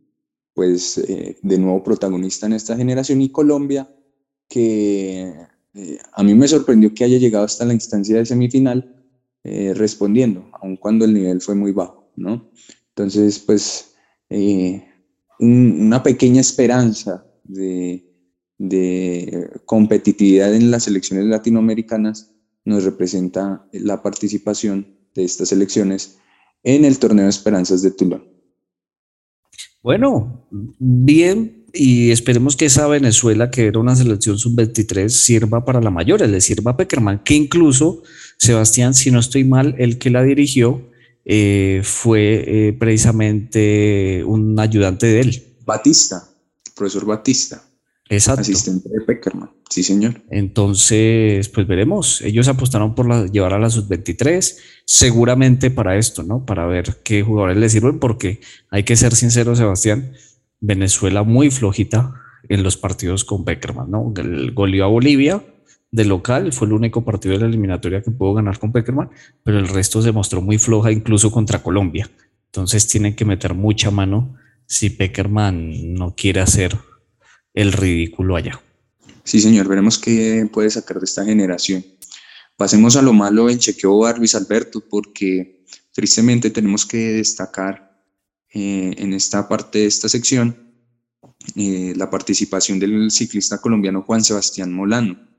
pues eh, de nuevo protagonista en esta generación. Y Colombia, que a mí me sorprendió que haya llegado hasta la instancia de semifinal, eh, respondiendo, aun cuando el nivel fue muy bajo, ¿no? Entonces, pues, eh, una pequeña esperanza de, de competitividad en las elecciones latinoamericanas nos representa la participación de estas elecciones en el torneo esperanzas de Tulón.
Bueno, bien, y esperemos que esa Venezuela, que era una selección sub-23, sirva para la mayor, le sirva a Peckerman, que incluso Sebastián, si no estoy mal, el que la dirigió eh, fue eh, precisamente un ayudante de él.
Batista, profesor Batista.
Exacto.
Asistente de Peckerman, sí señor.
Entonces, pues veremos. Ellos apostaron por llevar a la sub-23, seguramente para esto, ¿no? Para ver qué jugadores le sirven, porque hay que ser sincero, Sebastián, Venezuela muy flojita en los partidos con Peckerman, ¿no? El goleó a Bolivia, de local, fue el único partido de la eliminatoria que pudo ganar con Peckerman, pero el resto se mostró muy floja incluso contra Colombia. Entonces tienen que meter mucha mano si Peckerman no quiere hacer el ridículo allá.
Sí, señor, veremos qué puede sacar de esta generación. Pasemos a lo malo en chequeo Luis Alberto, porque tristemente tenemos que destacar eh, en esta parte de esta sección eh, la participación del ciclista colombiano Juan Sebastián Molano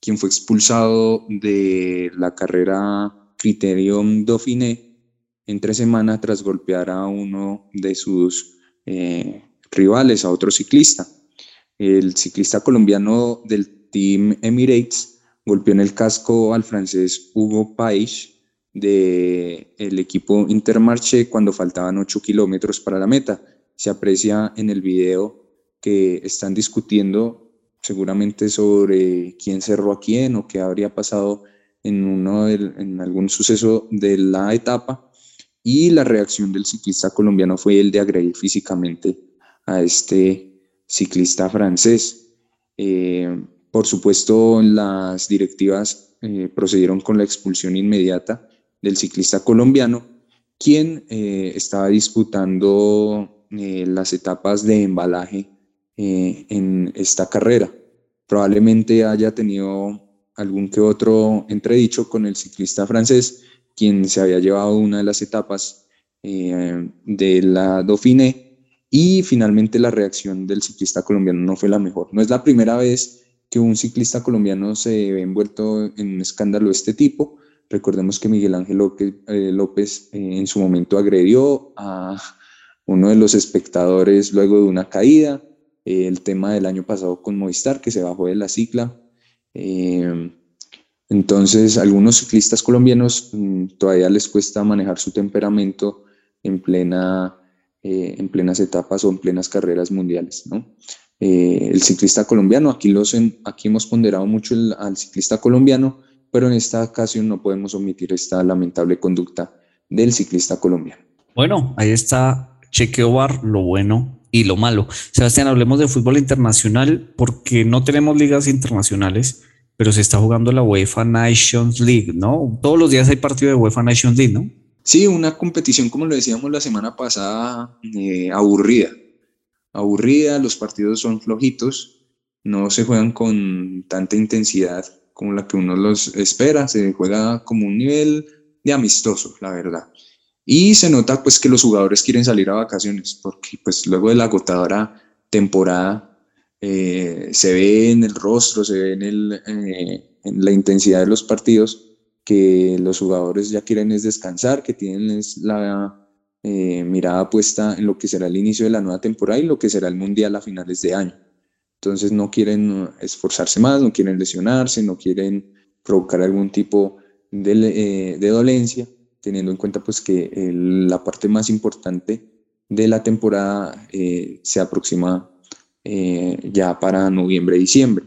quien fue expulsado de la carrera Criterium Dauphiné en tres semanas tras golpear a uno de sus eh, rivales, a otro ciclista. El ciclista colombiano del Team Emirates golpeó en el casco al francés Hugo Paich del el equipo Intermarché cuando faltaban 8 kilómetros para la meta. Se aprecia en el video que están discutiendo seguramente sobre quién cerró a quién o qué habría pasado en, uno en algún suceso de la etapa. Y la reacción del ciclista colombiano fue el de agredir físicamente a este ciclista francés. Eh, por supuesto, las directivas eh, procedieron con la expulsión inmediata del ciclista colombiano, quien eh, estaba disputando las etapas de embalaje en esta carrera. Probablemente haya tenido algún que otro entredicho con el ciclista francés, quien se había llevado una de las etapas de la Dauphiné y finalmente la reacción del ciclista colombiano no fue la mejor. No es la primera vez que un ciclista colombiano se ve envuelto en un escándalo de este tipo. Recordemos que Miguel Ángel López, eh, eh, en su momento agredió a uno de los espectadores luego de una caída. Eh, el tema del año pasado con Movistar, que se bajó de la cicla. entonces, algunos ciclistas colombianos mm, todavía les cuesta manejar su temperamento en, plena, en plenas etapas o en plenas carreras mundiales. ¿no? Eh, el ciclista colombiano. Aquí, los, aquí hemos ponderado mucho al ciclista colombiano, pero en esta ocasión no podemos omitir esta lamentable conducta del ciclista colombiano.
Bueno, ahí está chequeo bar, lo bueno y lo malo. Sebastián, hablemos de fútbol internacional porque no tenemos ligas internacionales, pero se está jugando la UEFA Nations League, ¿no? Todos los días hay partido de UEFA Nations League, ¿no?
Sí, una competición, como lo decíamos la semana pasada, eh, aburrida aburrida, los partidos son flojitos, no se juegan con tanta intensidad como la que uno los espera, se juega como un nivel de amistoso, la verdad. Y se nota pues que los jugadores quieren salir a vacaciones, porque pues luego de la agotadora temporada eh, se ve en el rostro, se ve en, el, eh, en la intensidad de los partidos que los jugadores ya quieren es descansar, que tienen es la eh, mirada puesta en lo que será el inicio de la nueva temporada y lo que será el Mundial a finales de año. Entonces no quieren uh, esforzarse más, no quieren lesionarse, no quieren provocar algún tipo de, eh, de dolencia, teniendo en cuenta pues que la parte más importante de la temporada eh, se aproxima ya para noviembre-diciembre.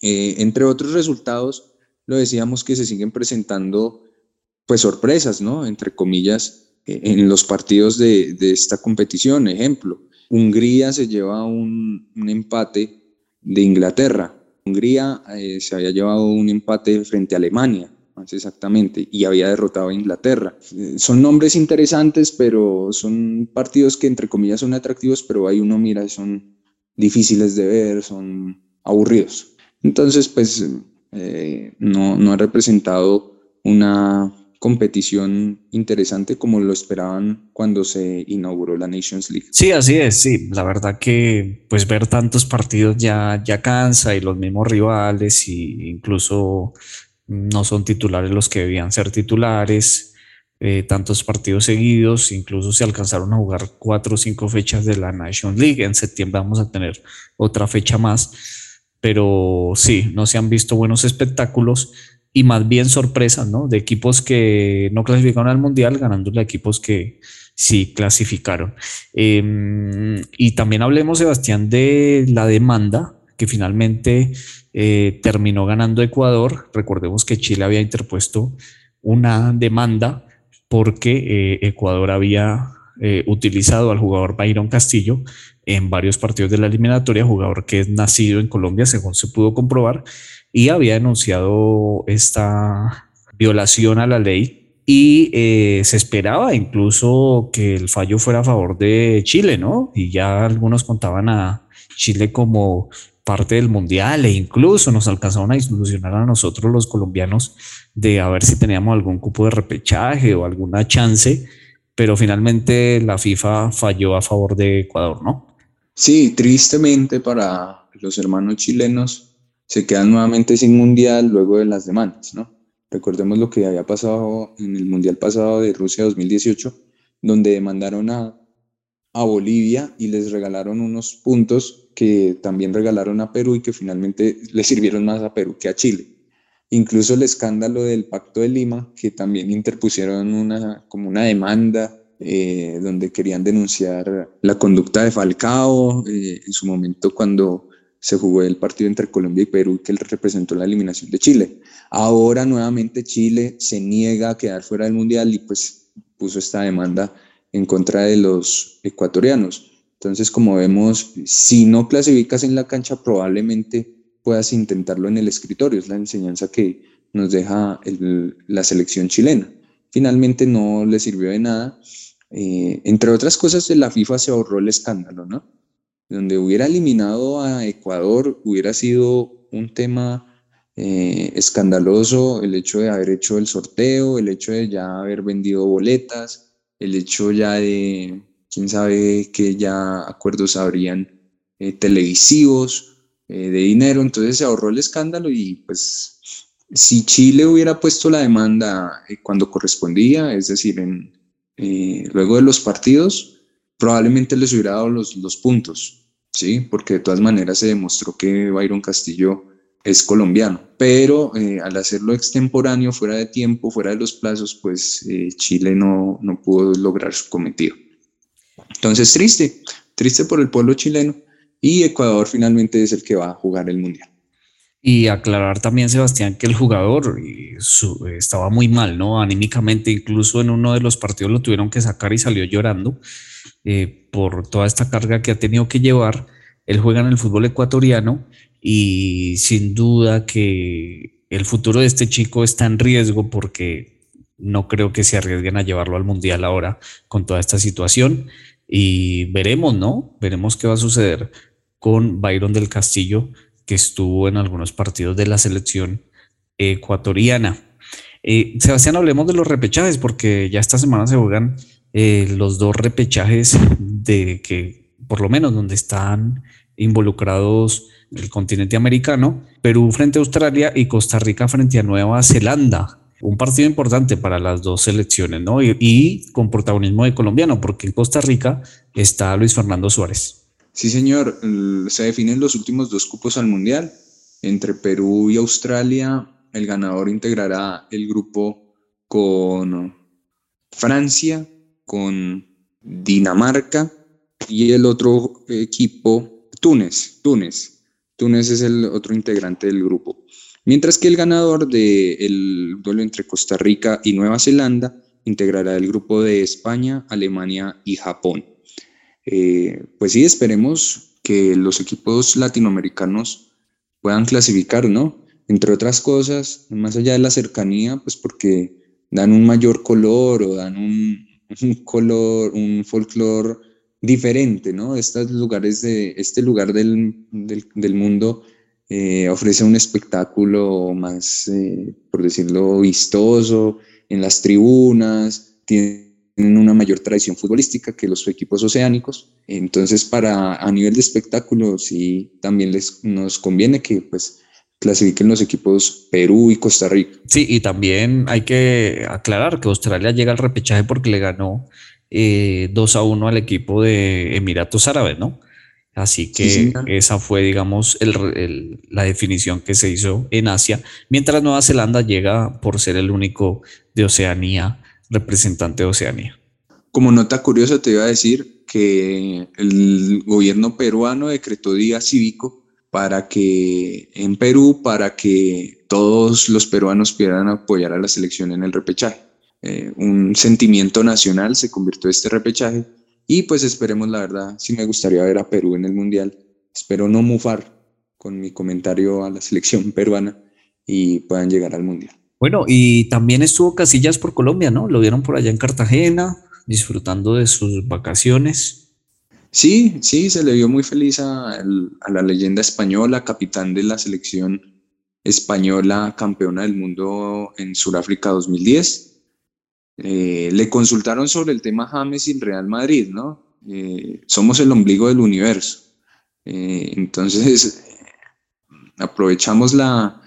entre otros resultados, lo decíamos que se siguen presentando pues sorpresas, ¿no? Entre comillas, en los partidos de, esta competición. Ejemplo, Hungría se lleva un, empate de Inglaterra. Hungría eh, se había llevado un empate frente a Alemania, más exactamente, y había derrotado a Inglaterra. Eh, son nombres interesantes, pero son partidos que entre comillas son atractivos, pero ahí uno mira, son difíciles de ver, son aburridos. Entonces, pues eh, no, no ha representado una competición interesante como lo esperaban cuando se inauguró la Nations League.
Sí, así es, sí, la verdad que pues ver tantos partidos ya, ya cansa y los mismos rivales y incluso no son titulares los que debían ser titulares, eh, tantos partidos seguidos, incluso se alcanzaron a jugar cuatro o cinco fechas de la Nations League, en septiembre vamos a tener otra fecha más, pero sí, no se han visto buenos espectáculos y más bien sorpresas, ¿no? De equipos que no clasificaron al Mundial, ganándole a equipos que sí clasificaron. Em, y también hablemos, Sebastián, de la demanda que finalmente eh, terminó ganando Ecuador. Recordemos que Chile había interpuesto una demanda porque eh, Ecuador había eh, utilizado al jugador Byron Castillo en varios partidos de la eliminatoria, jugador que es nacido en Colombia, según se pudo comprobar, y había denunciado esta violación a la ley y eh, se esperaba incluso que el fallo fuera a favor de Chile, ¿no? Y ya algunos contaban a Chile como parte del mundial e incluso nos alcanzaron a disolucionar a nosotros los colombianos de a ver si teníamos algún cupo de repechaje o alguna chance, pero finalmente la FIFA falló a favor de Ecuador, ¿no?
Sí, tristemente para los hermanos chilenos se quedan nuevamente sin mundial luego de las demandas, ¿no? Recordemos lo que había pasado en el mundial pasado de Rusia 2018, donde demandaron a, a Bolivia y les regalaron unos puntos que también regalaron a Perú y que finalmente le sirvieron más a Perú que a Chile. Incluso el escándalo del Pacto de Lima, que también interpusieron una, como una demanda eh, donde querían denunciar la conducta de Falcao eh, en su momento cuando se jugó el partido entre Colombia y Perú que representó la eliminación de Chile. Ahora nuevamente Chile se niega a quedar fuera del Mundial y pues puso esta demanda en contra de los ecuatorianos. Entonces, como vemos, si no clasificas en la cancha, probablemente puedas intentarlo en el escritorio. Es la enseñanza que nos deja la selección chilena. Finalmente no le sirvió de nada. Eh, entre otras cosas, la FIFA se ahorró el escándalo, ¿no? Donde hubiera eliminado a Ecuador, hubiera sido un tema eh, escandaloso el hecho de haber hecho el sorteo, el hecho de ya haber vendido boletas, el hecho ya de, quién sabe que ya acuerdos habrían eh, televisivos, de dinero, entonces se ahorró el escándalo y pues si Chile hubiera puesto la demanda eh, cuando correspondía, es decir, eh, luego de los partidos, probablemente les hubiera dado los, los puntos, ¿sí? Porque de todas maneras se demostró que Byron Castillo es colombiano, pero eh, al hacerlo extemporáneo, fuera de tiempo, fuera de los plazos, pues Chile no, no pudo lograr su cometido. Entonces, triste, triste por el pueblo chileno y Ecuador finalmente es el que va a jugar el Mundial.
Y aclarar también, Sebastián, que el jugador estaba muy mal, ¿no? Anímicamente, incluso en uno de los partidos lo tuvieron que sacar y salió llorando eh, por toda esta carga que ha tenido que llevar. Él juega en el fútbol ecuatoriano y sin duda que el futuro de este chico está en riesgo porque no creo que se arriesguen a llevarlo al mundial ahora con toda esta situación. Y veremos, ¿no? Veremos qué va a suceder con Byron del Castillo que estuvo en algunos partidos de la selección ecuatoriana. Eh, Sebastián, hablemos de los repechajes, porque ya esta semana se juegan eh, los dos repechajes de que, por lo menos, donde están involucrados el continente americano, Perú frente a Australia y Costa Rica frente a Nueva Zelanda. Un partido importante para las dos selecciones, ¿no? Y, y con protagonismo de colombiano, porque en Costa Rica está Luis Fernando Suárez.
Sí, señor. Se definen los últimos dos cupos al Mundial. Entre Perú y Australia, el ganador integrará el grupo con Francia, con Dinamarca y el otro equipo, Túnez. Túnez. Túnez es el otro integrante del grupo. Mientras que el ganador del duelo entre Costa Rica y Nueva Zelanda integrará el grupo de España, Alemania y Japón. Eh, pues sí, esperemos que los equipos latinoamericanos puedan clasificar, ¿no? Entre otras cosas, más allá de la cercanía, pues porque dan un mayor color o dan un, color, un folclore diferente, ¿no? Estos lugares de, este lugar del, del, mundo eh, ofrece un espectáculo más, eh, por decirlo, vistoso en las tribunas, tiene tienen una mayor tradición futbolística que los equipos oceánicos. Entonces, para a nivel de espectáculo, sí, también les, nos conviene que pues clasifiquen los equipos Perú y Costa Rica.
Sí, y también hay que aclarar que Australia llega al repechaje porque le ganó eh, 2 a 1 al equipo de Emiratos Árabes, ¿no? Así que esa fue, digamos, el, la definición que se hizo en Asia, mientras Nueva Zelanda llega por ser el único de Oceanía representante de Oceanía.
Como nota curiosa te iba a decir que el gobierno peruano decretó día cívico para que en Perú, para que todos los peruanos pudieran apoyar a la selección en el repechaje. Eh, un sentimiento nacional se convirtió este repechaje y pues esperemos la verdad, si me gustaría ver a Perú en el Mundial. Espero no mufar con mi comentario a la selección peruana y puedan llegar al Mundial.
Bueno, y también estuvo Casillas por Colombia, ¿no? Lo vieron por allá en Cartagena, disfrutando de sus vacaciones.
Sí, sí, se le vio muy feliz a, la leyenda española, capitán de la selección española, campeona del mundo en Sudáfrica 2010. Eh, le consultaron sobre el tema James y Real Madrid, ¿no? Eh, somos el ombligo del universo. Eh, entonces, aprovechamos la,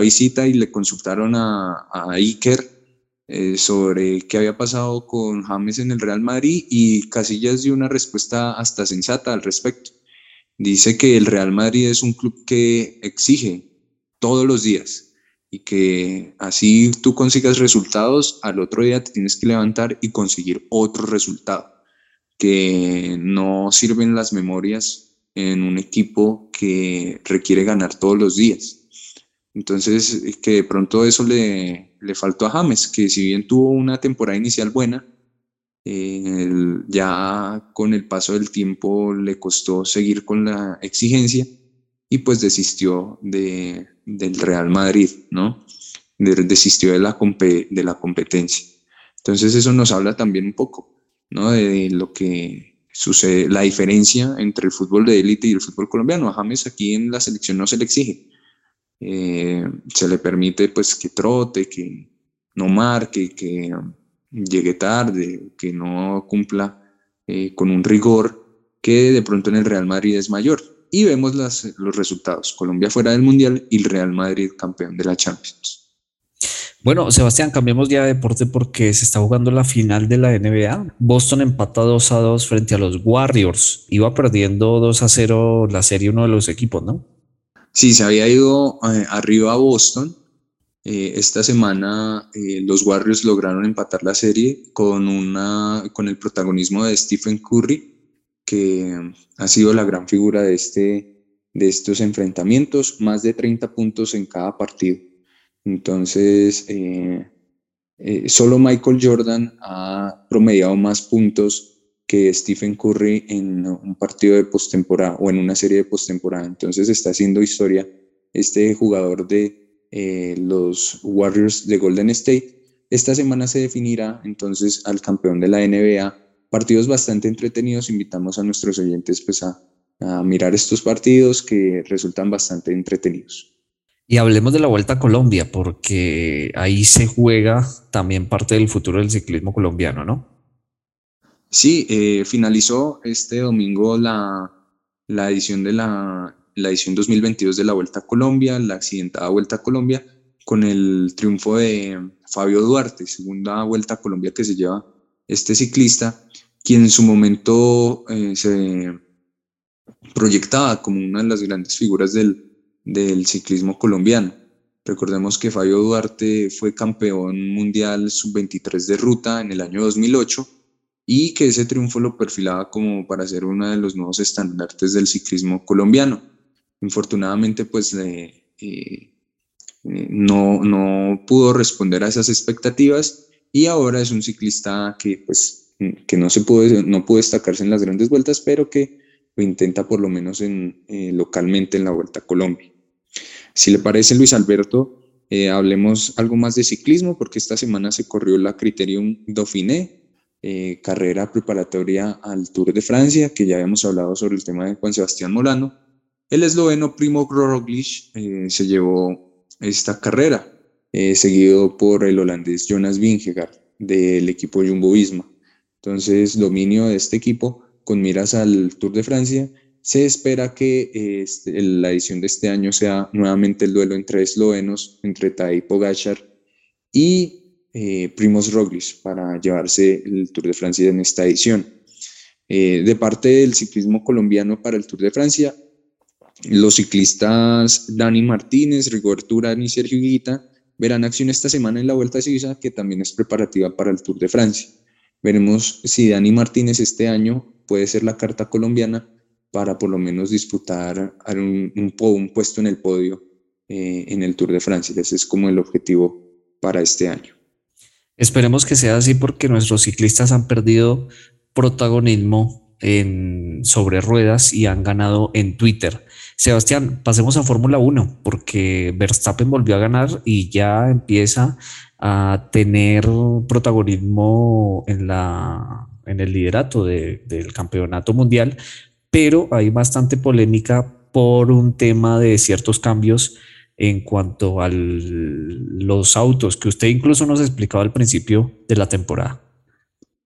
visita y le consultaron a Iker eh, sobre qué había pasado con James en el Real Madrid y Casillas dio una respuesta hasta sensata al respecto. Dice que el Real Madrid es un club que exige todos los días y que así tú consigas resultados, al otro día te tienes que levantar y conseguir otro resultado, que no sirven las memorias en un equipo que requiere ganar todos los días. Entonces, que de pronto eso le, le faltó a James, que si bien tuvo una temporada inicial buena, ya con el paso del tiempo le costó seguir con la exigencia y pues desistió de, del Real Madrid, ¿no? desistió de la, de la competencia. Entonces eso nos habla también un poco, ¿no? De lo que sucede, la diferencia entre el fútbol de élite y el fútbol colombiano. A James aquí en la selección no se le exige. Eh, se le permite pues que trote, que no marque, que llegue tarde, que no cumpla eh, con un rigor que de pronto en el Real Madrid es mayor. Y vemos las, los resultados. Colombia fuera del Mundial y el Real Madrid campeón de la Champions.
Bueno, Sebastián, cambiemos ya de deporte porque se está jugando la final de la NBA. Boston empata 2 a 2 frente a los Warriors. Iba perdiendo 2 a 0 la serie uno de los equipos, ¿no?
Sí, se había ido eh, arriba a Boston. Eh, esta semana eh, los Warriors lograron empatar la serie con, una, con el protagonismo de Stephen Curry, que ha sido la gran figura de, este, de estos enfrentamientos, más de 30 puntos en cada partido. Entonces, solo Michael Jordan ha promediado más puntos que Stephen Curry en un partido de postemporada o en una serie de postemporada. Entonces está haciendo historia este jugador de eh, los Warriors de Golden State. Esta semana se definirá entonces al campeón de la NBA. Partidos bastante entretenidos. Invitamos a nuestros oyentes pues, a mirar estos partidos que resultan bastante entretenidos.
Y hablemos de la Vuelta a Colombia, porque ahí se juega también parte del futuro del ciclismo colombiano, ¿no?
Sí, eh, finalizó este domingo la, la edición de la, la, edición 2022 de la Vuelta a Colombia, la accidentada Vuelta a Colombia, con el triunfo de Fabio Duarte, segunda Vuelta a Colombia que se lleva este ciclista, quien en su momento eh, se proyectaba como una de las grandes figuras del, del ciclismo colombiano. Recordemos que Fabio Duarte fue campeón mundial sub-23 de ruta en el año 2008 y que ese triunfo lo perfilaba como para ser uno de los nuevos estandartes del ciclismo colombiano. Infortunadamente, pues eh, eh, no, no pudo responder a esas expectativas y ahora es un ciclista que, pues, que no, se pudo, no pudo destacarse en las grandes vueltas, pero que lo intenta por lo menos en, eh, localmente en la Vuelta a Colombia. Si le parece, Luis Alberto, eh, hablemos algo más de ciclismo, porque esta semana se corrió la Criterium Dauphiné, eh, carrera preparatoria al Tour de Francia, que ya habíamos hablado sobre el tema de Juan Sebastián Molano. El esloveno Primo Roglic se llevó esta carrera, seguido por el holandés Jonas Vingegaard del equipo Jumbo Visma. Entonces, dominio de este equipo con miras al Tour de Francia. Se espera que este, la edición de este año sea nuevamente el duelo entre eslovenos, entre Tadej Pogacar y eh, Primoz para llevarse el Tour de Francia en esta edición. Eh, de parte del ciclismo colombiano para el Tour de Francia, los ciclistas Dani Martínez, Rigoberto Urán y Sergio Guita verán acción esta semana en la Vuelta a Suiza, que también es preparativa para el Tour de Francia. Veremos si Dani Martínez este año puede ser la carta colombiana para por lo menos disputar un, un, puesto en el podio eh, en el Tour de Francia. Ese es como el objetivo para este año.
Esperemos que sea así porque nuestros ciclistas han perdido protagonismo en, sobre ruedas y han ganado en Twitter. Sebastián, pasemos a Fórmula 1 porque Verstappen volvió a ganar y ya empieza a tener protagonismo en, el liderato del campeonato mundial, pero hay bastante polémica por un tema de ciertos cambios en cuanto a los autos que usted incluso nos explicaba al principio de la temporada.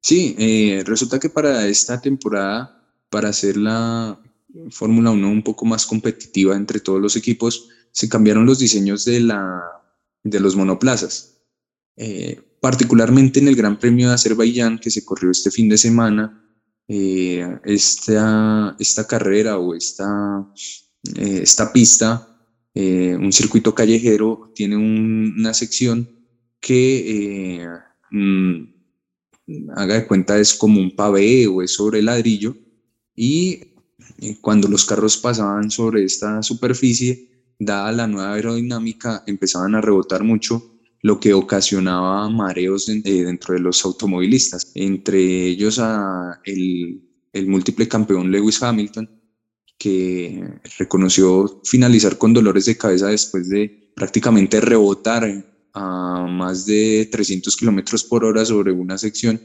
Sí, eh, resulta que para esta temporada, para hacer la Fórmula 1 un poco más competitiva entre todos los equipos, se cambiaron los diseños de, la, de los monoplazas. Eh, particularmente en el Gran Premio de Azerbaiyán que se corrió este fin de semana, eh, esta, esta, carrera o esta, eh, esta pista, un circuito callejero, tiene una sección que mm, haga de cuenta es como un pavé o es sobre ladrillo y cuando los carros pasaban sobre esta superficie, dada la nueva aerodinámica, empezaban a rebotar mucho lo que ocasionaba mareos eh, dentro de los automovilistas, entre ellos a el múltiple campeón Lewis Hamilton, que reconoció finalizar con dolores de cabeza después de prácticamente rebotar a más de 300 kilómetros por hora sobre una sección.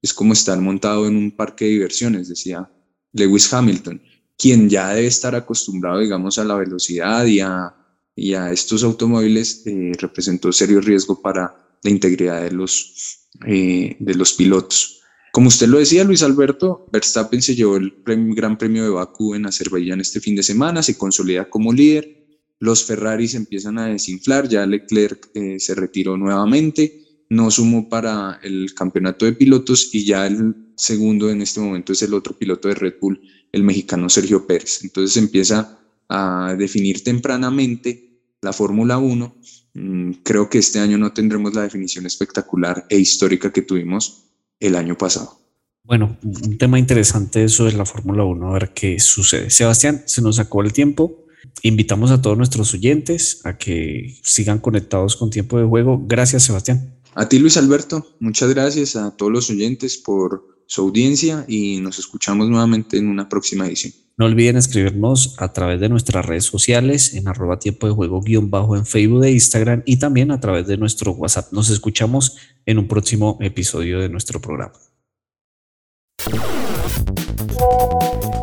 Es como estar montado en un parque de diversiones, decía Lewis Hamilton, quien ya debe estar acostumbrado, digamos, a la velocidad y a, y a estos automóviles, eh, representó serio riesgo para la integridad de los, eh, de los pilotos. Como usted lo decía, Luis Alberto, Verstappen se llevó el Gran Premio de Bakú en Azerbaiyán este fin de semana, se consolida como líder, los Ferraris empiezan a desinflar, ya Leclerc eh, se retiró nuevamente, no sumó para el campeonato de pilotos y ya el segundo en este momento es el otro piloto de Red Bull, el mexicano Sergio Pérez. Entonces empieza a definir tempranamente la Fórmula 1. Mm, creo que este año no tendremos la definición espectacular e histórica que tuvimos el año pasado.
Bueno, un tema interesante eso de la Fórmula 1, a ver qué sucede. Sebastián, se nos acabó el tiempo. Invitamos a todos nuestros oyentes a que sigan conectados con tiempo de juego. Gracias, Sebastián.
A ti, Luis Alberto, muchas gracias a todos los oyentes por su audiencia y nos escuchamos nuevamente en una próxima edición.
No olviden escribirnos a través de nuestras redes sociales en arroba tiempo de juego guion bajo en Facebook e Instagram y también a través de nuestro WhatsApp. Nos escuchamos en un próximo episodio de nuestro programa.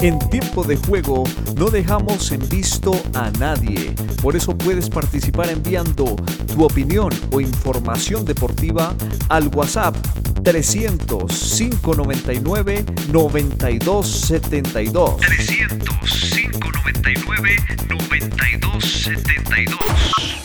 En tiempo de juego no dejamos en visto a nadie. Por eso puedes participar enviando tu opinión o información deportiva al WhatsApp 300 599 9272. 300 599 9272.